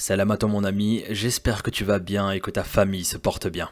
Salam à toi mon ami, j'espère que tu vas bien et que ta famille se porte bien.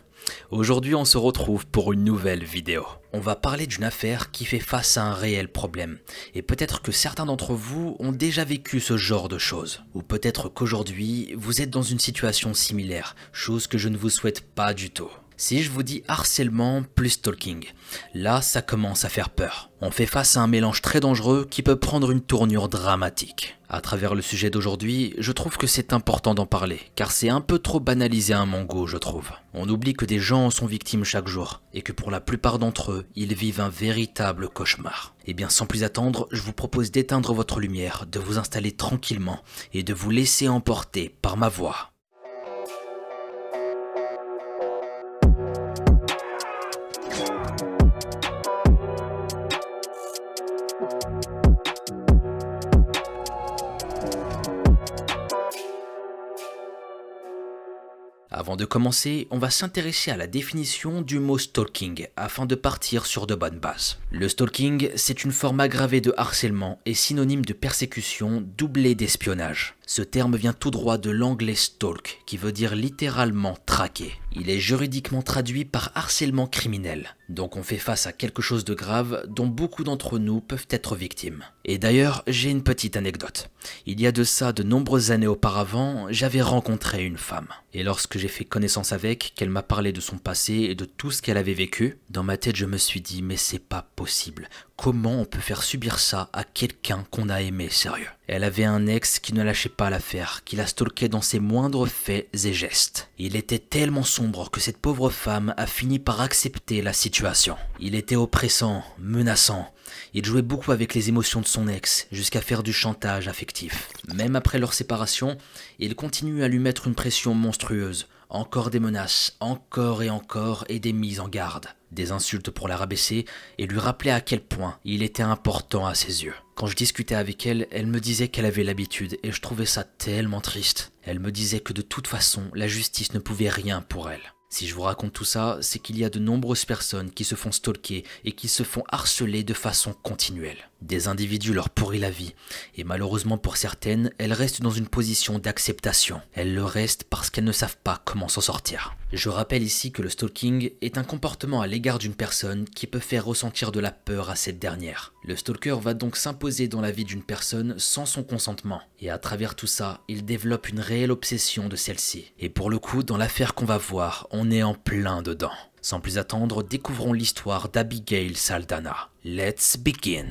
Aujourd'hui on se retrouve pour une nouvelle vidéo. On va parler d'une affaire qui fait face à un réel problème. Et peut-être que certains d'entre vous ont déjà vécu ce genre de choses. Ou peut-être qu'aujourd'hui vous êtes dans une situation similaire, chose que je ne vous souhaite pas du tout. Si je vous dis harcèlement plus stalking, là ça commence à faire peur. On fait face à un mélange très dangereux qui peut prendre une tournure dramatique. À travers le sujet d'aujourd'hui, je trouve que c'est important d'en parler, car c'est un peu trop banalisé à mon goût, je trouve. On oublie que des gens en sont victimes chaque jour, et que pour la plupart d'entre eux, ils vivent un véritable cauchemar. Eh bien sans plus attendre, je vous propose d'éteindre votre lumière, de vous installer tranquillement, et de vous laisser emporter par ma voix. De commencer, on va s'intéresser à la définition du mot stalking afin de partir sur de bonnes bases. Le stalking, c'est une forme aggravée de harcèlement et synonyme de persécution doublée d'espionnage. Ce terme vient tout droit de l'anglais stalk, qui veut dire littéralement traquer. Il est juridiquement traduit par harcèlement criminel, donc on fait face à quelque chose de grave dont beaucoup d'entre nous peuvent être victimes. Et d'ailleurs, j'ai une petite anecdote. Il y a de ça de nombreuses années auparavant, j'avais rencontré une femme. Et lorsque j'ai fait connaissance avec, qu'elle m'a parlé de son passé et de tout ce qu'elle avait vécu, dans ma tête je me suis dit mais c'est pas possible. Comment on peut faire subir ça à quelqu'un qu'on a aimé sérieux Elle avait un ex qui ne lâchait pas l'affaire, qui la stalkait dans ses moindres faits et gestes. Il était tellement sombre que cette pauvre femme a fini par accepter la situation. Il était oppressant, menaçant. Il jouait beaucoup avec les émotions de son ex, jusqu'à faire du chantage affectif. Même après leur séparation, il continue à lui mettre une pression monstrueuse. Encore des menaces, encore et encore, et des mises en garde des insultes pour la rabaisser et lui rappeler à quel point il était important à ses yeux. Quand je discutais avec elle, elle me disait qu'elle avait l'habitude et je trouvais ça tellement triste. Elle me disait que de toute façon, la justice ne pouvait rien pour elle. Si je vous raconte tout ça, c'est qu'il y a de nombreuses personnes qui se font stalker et qui se font harceler de façon continuelle. Des individus leur pourrissent la vie, et malheureusement pour certaines, elles restent dans une position d'acceptation. Elles le restent parce qu'elles ne savent pas comment s'en sortir. Je rappelle ici que le stalking est un comportement à l'égard d'une personne qui peut faire ressentir de la peur à cette dernière. Le stalker va donc s'imposer dans la vie d'une personne sans son consentement, et à travers tout ça, il développe une réelle obsession de celle-ci. Et pour le coup, dans l'affaire qu'on va voir, on est en plein dedans. Sans plus attendre, découvrons l'histoire d'Abigail Saldana. Let's begin.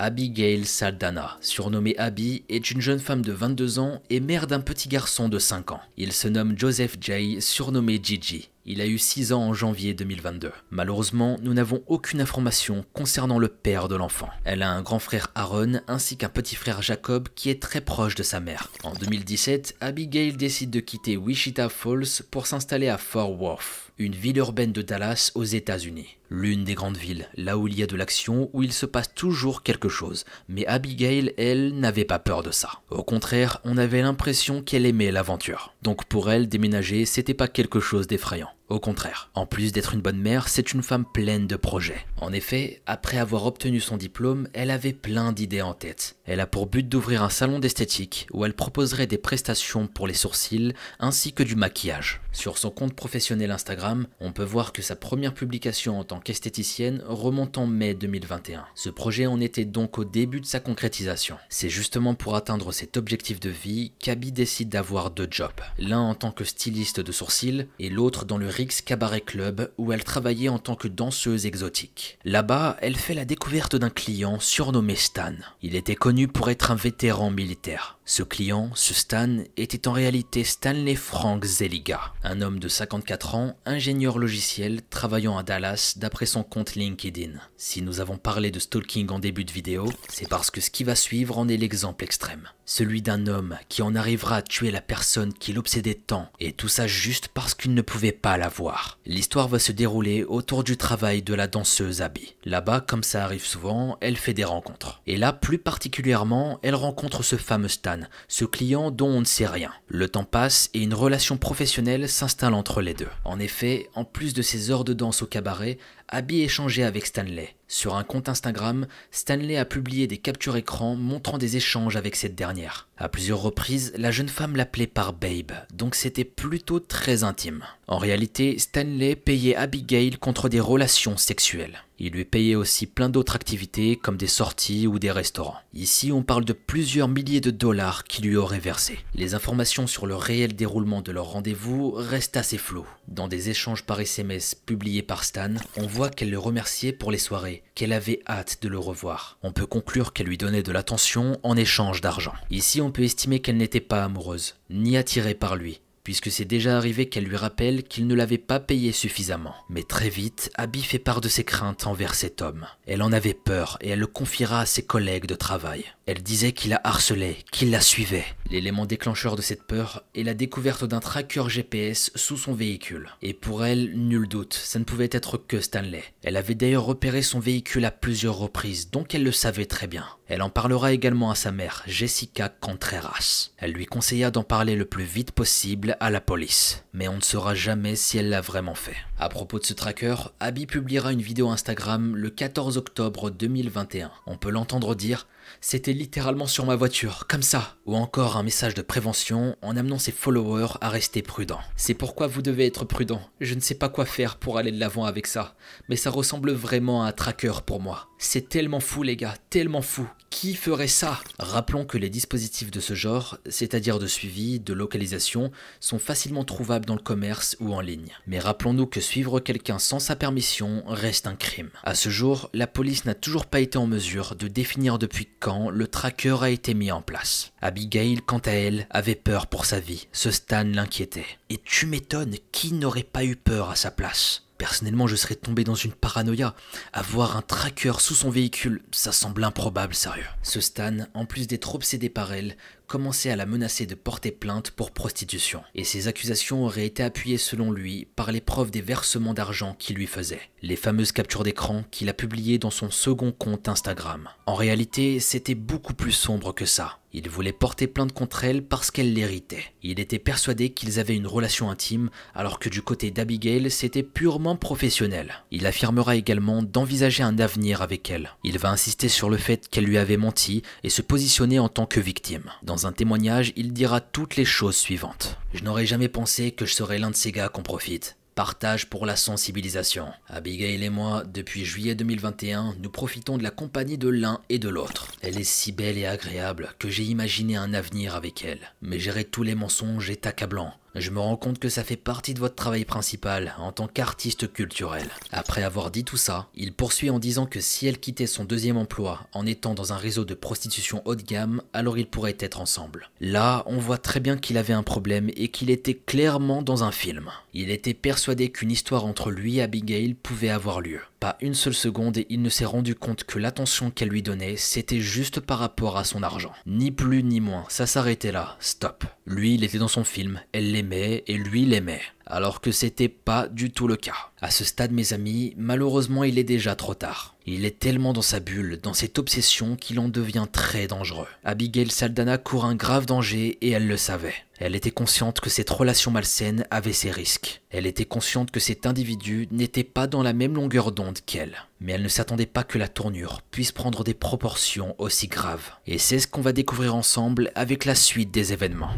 Abigail Saldana, surnommée Abby, est une jeune femme de 22 ans et mère d'un petit garçon de 5 ans. Il se nomme Joseph Jay, surnommé Gigi. Il a eu 6 ans en janvier 2022. Malheureusement, nous n'avons aucune information concernant le père de l'enfant. Elle a un grand frère Aaron ainsi qu'un petit frère Jacob qui est très proche de sa mère. En 2017, Abigail décide de quitter Wichita Falls pour s'installer à Fort Worth, une ville urbaine de Dallas aux États-Unis l'une des grandes villes, là où il y a de l'action, où il se passe toujours quelque chose. Mais Abigail, elle, n'avait pas peur de ça. Au contraire, on avait l'impression qu'elle aimait l'aventure. Donc pour elle, déménager, c'était pas quelque chose d'effrayant. Au contraire, en plus d'être une bonne mère, c'est une femme pleine de projets. En effet, après avoir obtenu son diplôme, elle avait plein d'idées en tête. Elle a pour but d'ouvrir un salon d'esthétique où elle proposerait des prestations pour les sourcils ainsi que du maquillage. Sur son compte professionnel Instagram, on peut voir que sa première publication en tant qu'esthéticienne remonte en mai 2021. Ce projet en était donc au début de sa concrétisation. C'est justement pour atteindre cet objectif de vie qu'Abby décide d'avoir deux jobs. L'un en tant que styliste de sourcils et l'autre dans le Cabaret Club où elle travaillait en tant que danseuse exotique. Là-bas, elle fait la découverte d'un client surnommé Stan. Il était connu pour être un vétéran militaire. Ce client, ce Stan, était en réalité Stanley Frank Zeliga, un homme de 54 ans, ingénieur logiciel, travaillant à Dallas d'après son compte LinkedIn. Si nous avons parlé de stalking en début de vidéo, c'est parce que ce qui va suivre en est l'exemple extrême. Celui d'un homme qui en arrivera à tuer la personne qui l'obsédait tant, et tout ça juste parce qu'il ne pouvait pas la voir. L'histoire va se dérouler autour du travail de la danseuse Abby. Là-bas, comme ça arrive souvent, elle fait des rencontres. Et là, plus particulièrement, elle rencontre ce fameux Stan Ce client dont on ne sait rien. Le temps passe et une relation professionnelle s'installe entre les deux. En effet, en plus de ses heures de danse au cabaret, Abby échangeait avec Stanley. Sur un compte Instagram, Stanley a publié des captures écran montrant des échanges avec cette dernière. À plusieurs reprises, la jeune femme l'appelait par Babe, donc c'était plutôt très intime. En réalité, Stanley payait Abigail contre des relations sexuelles. Il lui payait aussi plein d'autres activités comme des sorties ou des restaurants. Ici, on parle de plusieurs milliers de dollars qu'il lui aurait versés. Les informations sur le réel déroulement de leur rendez-vous restent assez floues. Dans des échanges par SMS publiés par Stan, on voit qu'elle le remerciait pour les soirées, qu'elle avait hâte de le revoir. On peut conclure qu'elle lui donnait de l'attention en échange d'argent. Ici, on peut estimer qu'elle n'était pas amoureuse, ni attirée par lui, puisque c'est déjà arrivé qu'elle lui rappelle qu'il ne l'avait pas payé suffisamment. Mais très vite, Abby fait part de ses craintes envers cet homme. Elle en avait peur et elle le confiera à ses collègues de travail. Elle disait qu'il la harcelait, qu'il la suivait. L'élément déclencheur de cette peur est la découverte d'un tracker GPS sous son véhicule. Et pour elle, nul doute, ça ne pouvait être que Stanley. Elle avait d'ailleurs repéré son véhicule à plusieurs reprises, donc elle le savait très bien. Elle en parlera également à sa mère, Jessica Contreras. Elle lui conseilla d'en parler le plus vite possible à la police, mais on ne saura jamais si elle l'a vraiment fait. À propos de ce tracker, Abby publiera une vidéo Instagram le 14 octobre 2021. On peut l'entendre dire c'était littéralement sur ma voiture, comme ça. Ou encore un message de prévention en amenant ses followers à rester prudents. C'est pourquoi vous devez être prudent. Je ne sais pas quoi faire pour aller de l'avant avec ça, mais ça ressemble vraiment à un tracker pour moi. C'est tellement fou les gars, tellement fou. Qui ferait ça? Rappelons que les dispositifs de ce genre, c'est-à-dire de suivi, de localisation, sont facilement trouvables dans le commerce ou en ligne. Mais rappelons-nous que suivre quelqu'un sans sa permission reste un crime. À ce jour, la police n'a toujours pas été en mesure de définir depuis quand le tracker a été mis en place. Abigail, quant à elle, avait peur pour sa vie. Ce Stan l'inquiétait. Et tu m'étonnes, qui n'aurait pas eu peur à sa place? Personnellement, je serais tombé dans une paranoïa. Avoir un tracker sous son véhicule, ça semble improbable, sérieux. Ce Stan, en plus d'être obsédé par elle, commençait à la menacer de porter plainte pour prostitution. Et ces accusations auraient été appuyées selon lui par les preuves des versements d'argent qu'il lui faisait. Les fameuses captures d'écran qu'il a publiées dans son second compte Instagram. En réalité, c'était beaucoup plus sombre que ça. Il voulait porter plainte contre elle parce qu'elle l'héritait. Il était persuadé qu'ils avaient une relation intime, alors que du côté d'Abigail, c'était purement professionnel. Il affirmera également d'envisager un avenir avec elle. Il va insister sur le fait qu'elle lui avait menti et se positionner en tant que victime. Dans un témoignage, il dira toutes les choses suivantes. Je n'aurais jamais pensé que je serais l'un de ces gars qu'on profite. Partage pour la sensibilisation. Abigail et moi, depuis juillet 2021, nous profitons de la compagnie de l'un et de l'autre. Elle est si belle et agréable que j'ai imaginé un avenir avec elle. Mais gérer tous les mensonges est accablant. Je me rends compte que ça fait partie de votre travail principal en tant qu'artiste culturel. Après avoir dit tout ça, il poursuit en disant que si elle quittait son deuxième emploi en étant dans un réseau de prostitution haut de gamme, alors ils pourraient être ensemble. Là, on voit très bien qu'il avait un problème et qu'il était clairement dans un film. Il était persuadé qu'une histoire entre lui et Abigail pouvait avoir lieu. Pas une seule seconde et il ne s'est rendu compte que l'attention qu'elle lui donnait, c'était juste par rapport à son argent. Ni plus ni moins, ça s'arrêtait là, stop. Lui, il était dans son film, elle l'aimait et lui l'aimait alors que c'était pas du tout le cas. À ce stade, mes amis, malheureusement, il est déjà trop tard. Il est tellement dans sa bulle, dans cette obsession, qu'il en devient très dangereux. Abigail Saldana court un grave danger et elle le savait. Elle était consciente que cette relation malsaine avait ses risques. Elle était consciente que cet individu n'était pas dans la même longueur d'onde qu'elle. Mais elle ne s'attendait pas que la tournure puisse prendre des proportions aussi graves. Et c'est ce qu'on va découvrir ensemble avec la suite des événements.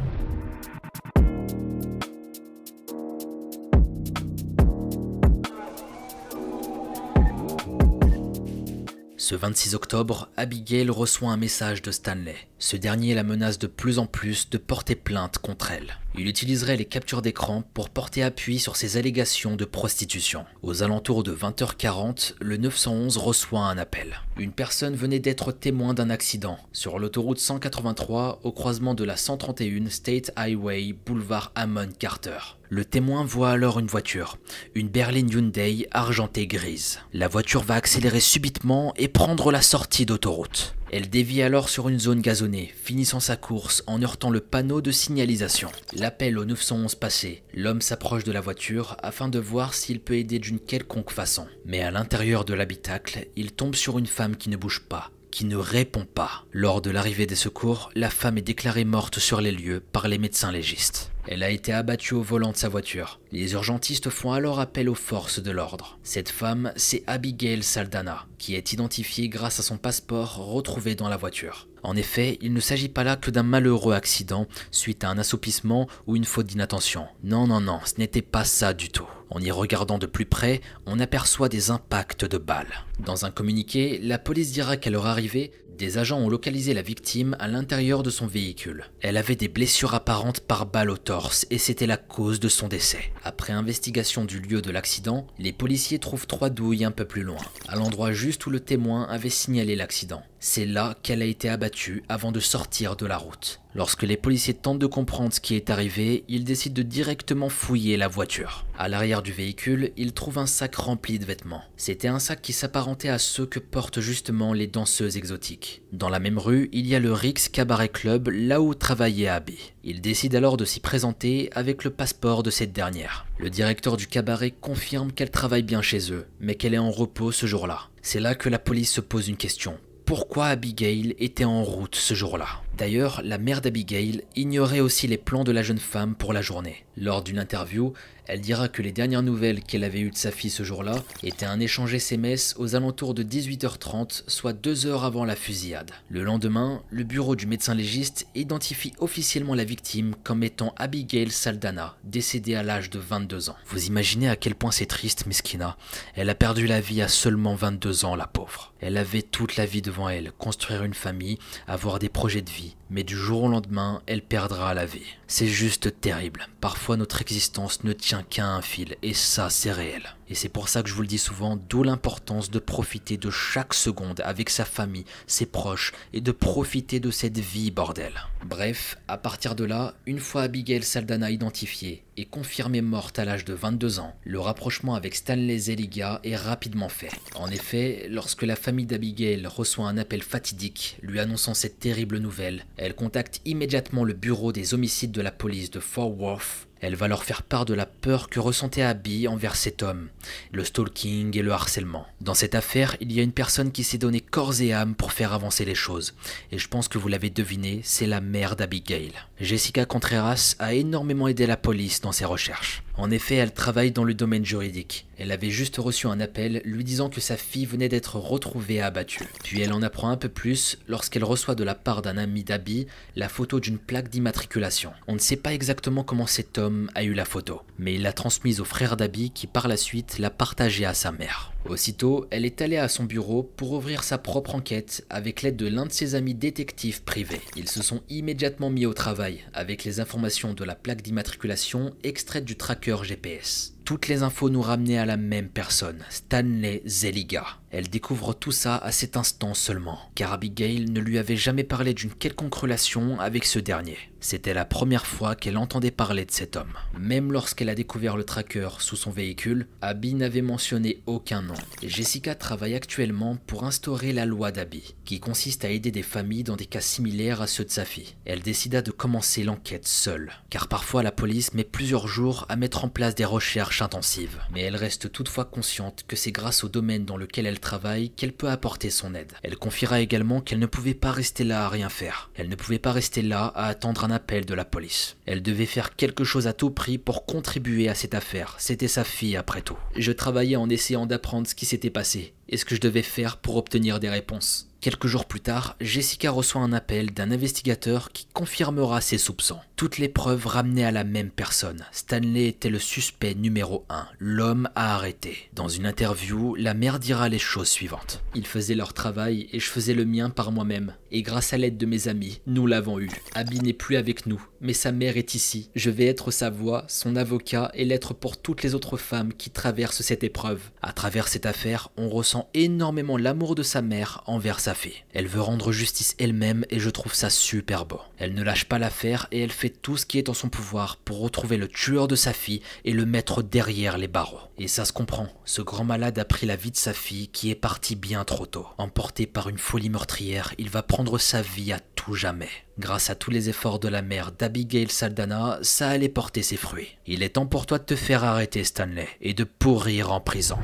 Ce 26 octobre, Abigail reçoit un message de Stanley. Ce dernier la menace de plus en plus de porter plainte contre elle. Il utiliserait les captures d'écran pour porter appui sur ses allégations de prostitution. Aux alentours de 20h40, le 911 reçoit un appel. Une personne venait d'être témoin d'un accident sur l'autoroute 183 au croisement de la 131 State Highway boulevard Hammond Carter. Le témoin voit alors une voiture, une berline Hyundai argentée grise. La voiture va accélérer subitement et prendre la sortie d'autoroute. Elle dévie alors sur une zone gazonnée, finissant sa course en heurtant le panneau de signalisation. L'appel au 911 passé, l'homme s'approche de la voiture afin de voir s'il peut aider d'une quelconque façon. Mais à l'intérieur de l'habitacle, il tombe sur une femme qui ne bouge pas, qui ne répond pas. Lors de l'arrivée des secours, la femme est déclarée morte sur les lieux par les médecins légistes. Elle a été abattue au volant de sa voiture. Les urgentistes font alors appel aux forces de l'ordre. Cette femme, c'est Abigail Saldana, qui est identifiée grâce à son passeport retrouvé dans la voiture. En effet, il ne s'agit pas là que d'un malheureux accident suite à un assoupissement ou une faute d'inattention. Non, non, non, ce n'était pas ça du tout. En y regardant de plus près, on aperçoit des impacts de balles. Dans un communiqué, la police dira qu'à leur arrivée, des agents ont localisé la victime à l'intérieur de son véhicule. Elle avait des blessures apparentes par balle au torse et c'était la cause de son décès. Après investigation du lieu de l'accident, les policiers trouvent trois douilles un peu plus loin, à l'endroit juste où le témoin avait signalé l'accident. C'est là qu'elle a été abattue avant de sortir de la route. Lorsque les policiers tentent de comprendre ce qui est arrivé, ils décident de directement fouiller la voiture. À l'arrière du véhicule, ils trouvent un sac rempli de vêtements. C'était un sac qui s'apparentait à ceux que portent justement les danseuses exotiques. Dans la même rue, il y a le Rix Cabaret Club, là où travaillait Abby. Il décide alors de s'y présenter avec le passeport de cette dernière. Le directeur du cabaret confirme qu'elle travaille bien chez eux, mais qu'elle est en repos ce jour-là. C'est là que la police se pose une question pourquoi Abigail était en route ce jour-là. D'ailleurs, la mère d'Abigail ignorait aussi les plans de la jeune femme pour la journée. Lors d'une interview, elle dira que les dernières nouvelles qu'elle avait eues de sa fille ce jour-là étaient un échange SMS aux alentours de 18h30, soit deux heures avant la fusillade. Le lendemain, le bureau du médecin légiste identifie officiellement la victime comme étant Abigail Saldana, décédée à l'âge de 22 ans. Vous imaginez à quel point c'est triste, Meskina. Elle a perdu la vie à seulement 22 ans, la pauvre. Elle avait toute la vie devant elle, construire une famille, avoir des projets de vie, vie mais du jour au lendemain, elle perdra la vie. C'est juste terrible. Parfois notre existence ne tient qu'à un fil, et ça c'est réel. Et c'est pour ça que je vous le dis souvent, d'où l'importance de profiter de chaque seconde avec sa famille, ses proches, et de profiter de cette vie, bordel. Bref, à partir de là, une fois Abigail Saldana identifiée et confirmée morte à l'âge de 22 ans, le rapprochement avec Stanley Zeliga est rapidement fait. En effet, lorsque la famille d'Abigail reçoit un appel fatidique lui annonçant cette terrible nouvelle, elle contacte immédiatement le bureau des homicides de la police de Fort Worth elle va leur faire part de la peur que ressentait Abby envers cet homme, le stalking et le harcèlement. Dans cette affaire, il y a une personne qui s'est donné corps et âme pour faire avancer les choses, et je pense que vous l'avez deviné, c'est la mère d'Abigail. Jessica Contreras a énormément aidé la police dans ses recherches. En effet, elle travaille dans le domaine juridique. Elle avait juste reçu un appel lui disant que sa fille venait d'être retrouvée abattue. Puis elle en apprend un peu plus lorsqu'elle reçoit de la part d'un ami d'Abby la photo d'une plaque d'immatriculation. On ne sait pas exactement comment cet homme a eu la photo, mais il l'a transmise au frère d'Abby qui par la suite l'a partagée à sa mère. Aussitôt, elle est allée à son bureau pour ouvrir sa propre enquête avec l'aide de l'un de ses amis détectives privés. Ils se sont immédiatement mis au travail avec les informations de la plaque d'immatriculation extraite du tracker GPS. Toutes les infos nous ramenaient à la même personne, Stanley Zeliga. Elle découvre tout ça à cet instant seulement, car Abigail ne lui avait jamais parlé d'une quelconque relation avec ce dernier. C'était la première fois qu'elle entendait parler de cet homme. Même lorsqu'elle a découvert le tracker sous son véhicule, Abby n'avait mentionné aucun nom. Jessica travaille actuellement pour instaurer la loi d'Abby, qui consiste à aider des familles dans des cas similaires à ceux de sa fille. Elle décida de commencer l'enquête seule, car parfois la police met plusieurs jours à mettre en place des recherches intensives. Mais elle reste toutefois consciente que c'est grâce au domaine dans lequel elle travail qu'elle peut apporter son aide. Elle confiera également qu'elle ne pouvait pas rester là à rien faire. Elle ne pouvait pas rester là à attendre un appel de la police. Elle devait faire quelque chose à tout prix pour contribuer à cette affaire. C'était sa fille après tout. Je travaillais en essayant d'apprendre ce qui s'était passé et ce que je devais faire pour obtenir des réponses? Quelques jours plus tard, Jessica reçoit un appel d'un investigateur qui confirmera ses soupçons. Toutes les preuves ramenaient à la même personne. Stanley était le suspect numéro 1, l'homme à arrêter. Dans une interview, la mère dira les choses suivantes. Ils faisaient leur travail et je faisais le mien par moi-même. Et grâce à l'aide de mes amis, nous l'avons eu. Abby n'est plus avec nous, mais sa mère est ici. Je vais être sa voix, son avocat et l'être pour toutes les autres femmes qui traversent cette épreuve. À travers cette affaire, on ressent énormément l'amour de sa mère envers sa Elle veut rendre justice elle-même et je trouve ça super beau. Elle ne lâche pas l'affaire et elle fait tout ce qui est en son pouvoir pour retrouver le tueur de sa fille et le mettre derrière les barreaux. Et ça se comprend, ce grand malade a pris la vie de sa fille qui est partie bien trop tôt. Emporté par une folie meurtrière, il va prendre sa vie à tout jamais. Grâce à tous les efforts de la mère d'Abigail Saldana, ça allait porter ses fruits. Il est temps pour toi de te faire arrêter Stanley et de pourrir en prison.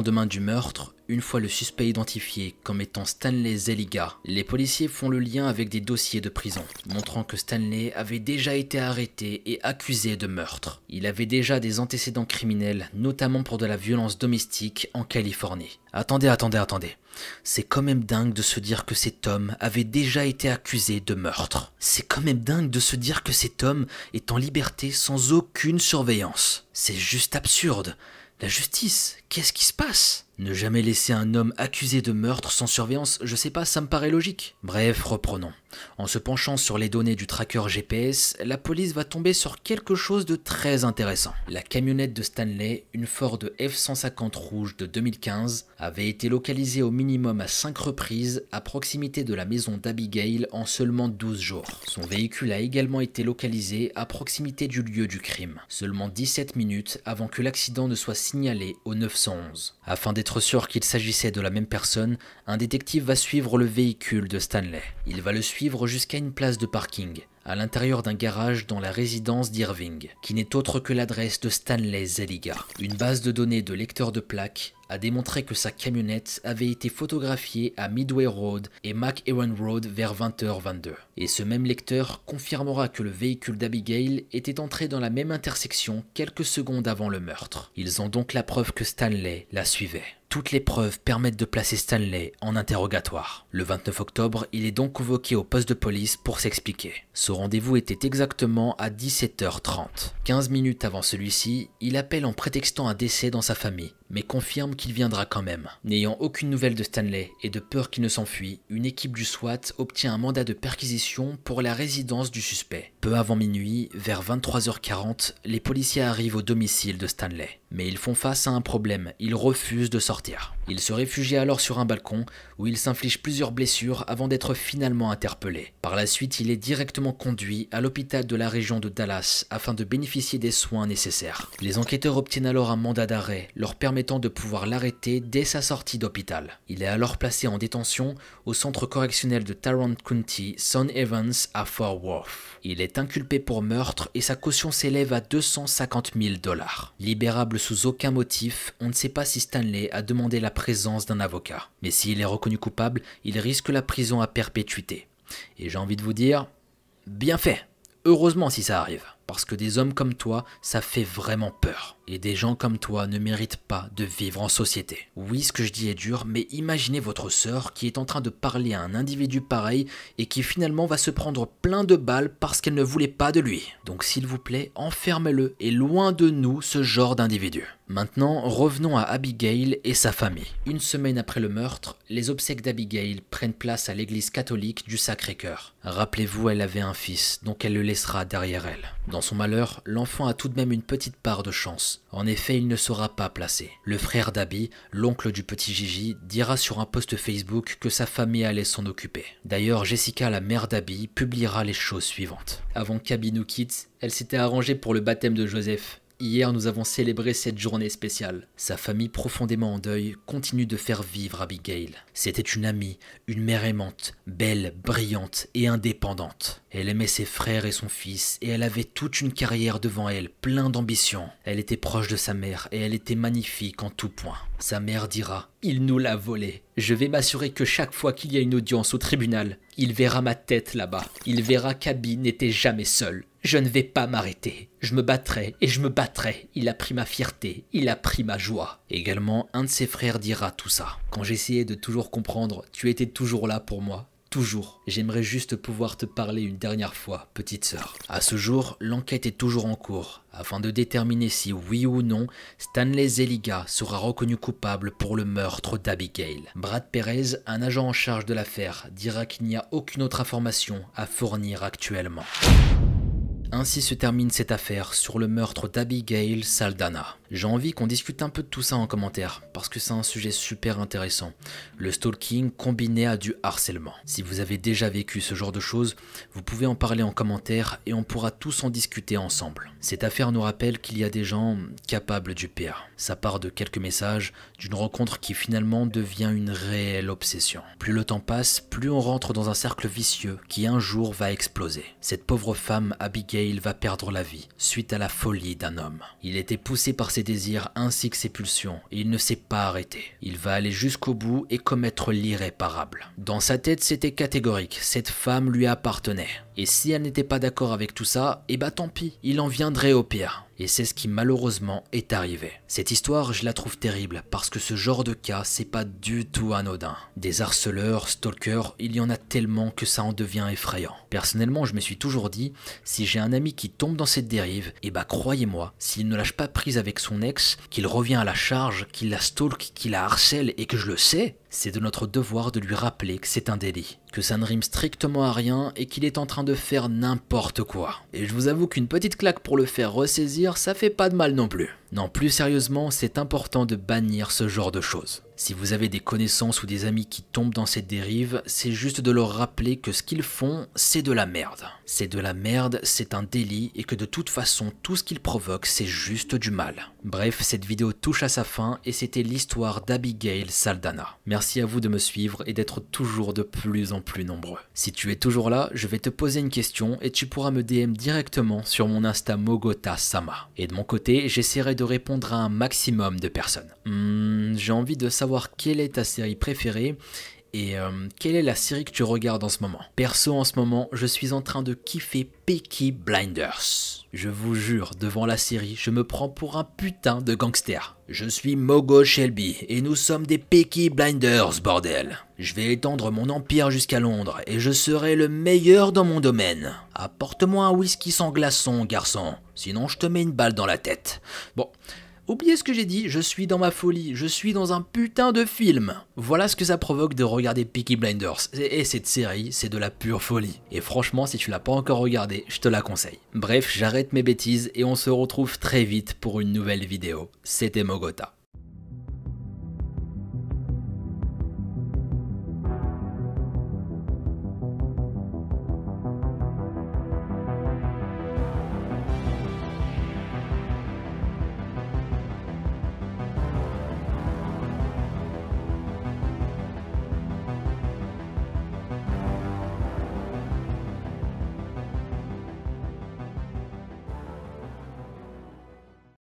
Lendemain du meurtre, une fois le suspect identifié comme étant Stanley Zeliga, les policiers font le lien avec des dossiers de prison, montrant que Stanley avait déjà été arrêté et accusé de meurtre. Il avait déjà des antécédents criminels, notamment pour de la violence domestique en Californie. Attendez, attendez, attendez. C'est quand même dingue de se dire que cet homme avait déjà été accusé de meurtre. C'est quand même dingue de se dire que cet homme est en liberté sans aucune surveillance. C'est juste absurde. La justice, qu'est-ce qui se passe? Ne jamais laisser un homme accusé de meurtre sans surveillance, je sais pas, ça me paraît logique. Bref, reprenons. En se penchant sur les données du tracker GPS, la police va tomber sur quelque chose de très intéressant. La camionnette de Stanley, une Ford F-150 rouge de 2015, avait été localisée au minimum à 5 reprises à proximité de la maison d'Abigail en seulement 12 jours. Son véhicule a également été localisé à proximité du lieu du crime, seulement 17 minutes avant que l'accident ne soit signalé au 911. Afin d'être sûr qu'il s'agissait de la même personne, un détective va suivre le véhicule de Stanley. Il va le suivre jusqu'à une place de parking, à l'intérieur d'un garage dans la résidence d'Irving, qui n'est autre que l'adresse de Stanley Zeliga. Une base de données de lecteur de plaques a démontré que sa camionnette avait été photographiée à Midway Road et McEwan Road vers 20h22. Et ce même lecteur confirmera que le véhicule d'Abigail était entré dans la même intersection quelques secondes avant le meurtre. Ils ont donc la preuve que Stanley la suivait. Toutes les preuves permettent de placer Stanley en interrogatoire. Le 29 octobre, il est donc convoqué au poste de police pour s'expliquer. Ce rendez-vous était exactement à 17h30. 15 minutes avant celui-ci, il appelle en prétextant un décès dans sa famille, mais confirme qu'il viendra quand même. N'ayant aucune nouvelle de Stanley et de peur qu'il ne s'enfuit, une équipe du SWAT obtient un mandat de perquisition pour la résidence du suspect. Peu avant minuit, vers 23h40, les policiers arrivent au domicile de Stanley. Mais ils font face à un problème, ils refusent de sortir. Il se réfugie alors sur un balcon où il s'inflige plusieurs blessures avant d'être finalement interpellé. Par la suite, il est directement conduit à l'hôpital de la région de Dallas afin de bénéficier des soins nécessaires. Les enquêteurs obtiennent alors un mandat d'arrêt leur permettant de pouvoir l'arrêter dès sa sortie d'hôpital. Il est alors placé en détention au centre correctionnel de Tarrant County, Son Evans à Fort Worth. Il est inculpé pour meurtre et sa caution s'élève à 250 000 dollars. Libérable sous aucun motif, on ne sait pas si Stanley a demandé la présence d'un avocat. Mais s'il est reconnu coupable, il risque la prison à perpétuité. Et j'ai envie de vous dire, bien fait. Heureusement si ça arrive. Parce que des hommes comme toi, ça fait vraiment peur. Et des gens comme toi ne méritent pas de vivre en société. Oui, ce que je dis est dur, mais imaginez votre sœur qui est en train de parler à un individu pareil et qui finalement va se prendre plein de balles parce qu'elle ne voulait pas de lui. Donc s'il vous plaît, enfermez-le et loin de nous ce genre d'individu. Maintenant, revenons à Abigail et sa famille. Une semaine après le meurtre, les obsèques d'Abigail prennent place à l'église catholique du Sacré-Cœur. Rappelez-vous, elle avait un fils, donc elle le laissera derrière elle. Dans son malheur, l'enfant a tout de même une petite part de chance. En effet, il ne sera pas placé. Le frère d'Abby, l'oncle du petit Gigi, dira sur un post Facebook que sa famille allait s'en occuper. D'ailleurs, Jessica, la mère d'Abby, publiera les choses suivantes. Avant qu'Abby nous quitte, elle s'était arrangée pour le baptême de Joseph. Hier, nous avons célébré cette journée spéciale. Sa famille, profondément en deuil, continue de faire vivre Abigail. C'était une amie, une mère aimante, belle, brillante et indépendante. Elle aimait ses frères et son fils, et elle avait toute une carrière devant elle, plein d'ambition. Elle était proche de sa mère, et elle était magnifique en tout point. Sa mère dira Il nous l'a volé. Je vais m'assurer que chaque fois qu'il y a une audience au tribunal, il verra ma tête là-bas. Il verra qu'Abby n'était jamais seul. Je ne vais pas m'arrêter. Je me battrai et je me battrai. Il a pris ma fierté, il a pris ma joie. Également, un de ses frères dira tout ça. Quand j'essayais de toujours comprendre, tu étais toujours là pour moi. Toujours. J'aimerais juste pouvoir te parler une dernière fois, petite sœur. À ce jour, l'enquête est toujours en cours, afin de déterminer si oui ou non Stanley Zeliga sera reconnu coupable pour le meurtre d'Abigail. Brad Perez, un agent en charge de l'affaire, dira qu'il n'y a aucune autre information à fournir actuellement. Ainsi se termine cette affaire sur le meurtre d'Abigail Saldana. J'ai envie qu'on discute un peu de tout ça en commentaire, parce que c'est un sujet super intéressant. Le stalking combiné à du harcèlement. Si vous avez déjà vécu ce genre de choses, vous pouvez en parler en commentaire et on pourra tous en discuter ensemble. Cette affaire nous rappelle qu'il y a des gens capables du pire. Ça part de quelques messages, d'une rencontre qui finalement devient une réelle obsession. Plus le temps passe, plus on rentre dans un cercle vicieux qui un jour va exploser. Cette pauvre femme, Abigail, Abigail va perdre la vie suite à la folie d'un homme. Il était poussé par ses désirs ainsi que ses pulsions et il ne s'est pas arrêté. Il va aller jusqu'au bout et commettre l'irréparable. Dans sa tête, c'était catégorique, cette femme lui appartenait. Et si elle n'était pas d'accord avec tout ça, eh bah tant pis, il en viendrait au pire. Et c'est ce qui malheureusement est arrivé. Cette histoire, je la trouve terrible parce que ce genre de cas, c'est pas du tout anodin. Des harceleurs, stalkers, il y en a tellement que ça en devient effrayant. Personnellement, je me suis toujours dit, si j'ai un ami qui tombe dans cette dérive, eh bah croyez-moi, s'il ne lâche pas prise avec son ex, qu'il revient à la charge, qu'il la stalk, qu'il la harcèle et que je le sais, c'est de notre devoir de lui rappeler que c'est un délit, que ça ne rime strictement à rien et qu'il est en train de faire n'importe quoi. Et je vous avoue qu'une petite claque pour le faire ressaisir, ça fait pas de mal non plus. Non, plus sérieusement, c'est important de bannir ce genre de choses. Si vous avez des connaissances ou des amis qui tombent dans cette dérive, c'est juste de leur rappeler que ce qu'ils font, c'est de la merde. C'est de la merde, c'est un délit et que de toute façon, tout ce qu'ils provoquent, c'est juste du mal. Bref, cette vidéo touche à sa fin et c'était l'histoire d'Abigail Saldana. Merci à vous de me suivre et d'être toujours de plus en plus nombreux. Si tu es toujours là, je vais te poser une question et tu pourras me DM directement sur mon Insta Mogota Sama. Et de mon côté, j'essaierai de répondre à un maximum de personnes. Hmm, j'ai envie de savoir quelle est ta série préférée et euh, quelle est la série que tu regardes en ce moment. Perso, en ce moment, je suis en train de kiffer Peaky Blinders. Je vous jure, devant la série, je me prends pour un putain de gangster. Je suis Mogo Shelby et nous sommes des Peaky Blinders, bordel. Je vais étendre mon empire jusqu'à Londres et je serai le meilleur dans mon domaine. Apporte-moi un whisky sans glaçon, garçon, sinon je te mets une balle dans la tête. Bon, Oubliez ce que j'ai dit, je suis dans ma folie, je suis dans un putain de film. Voilà ce que ça provoque de regarder Peaky Blinders. Et cette série, c'est de la pure folie. Et franchement, si tu l'as pas encore regardé, je te la conseille. Bref, j'arrête mes bêtises et on se retrouve très vite pour une nouvelle vidéo. C'était Mogota.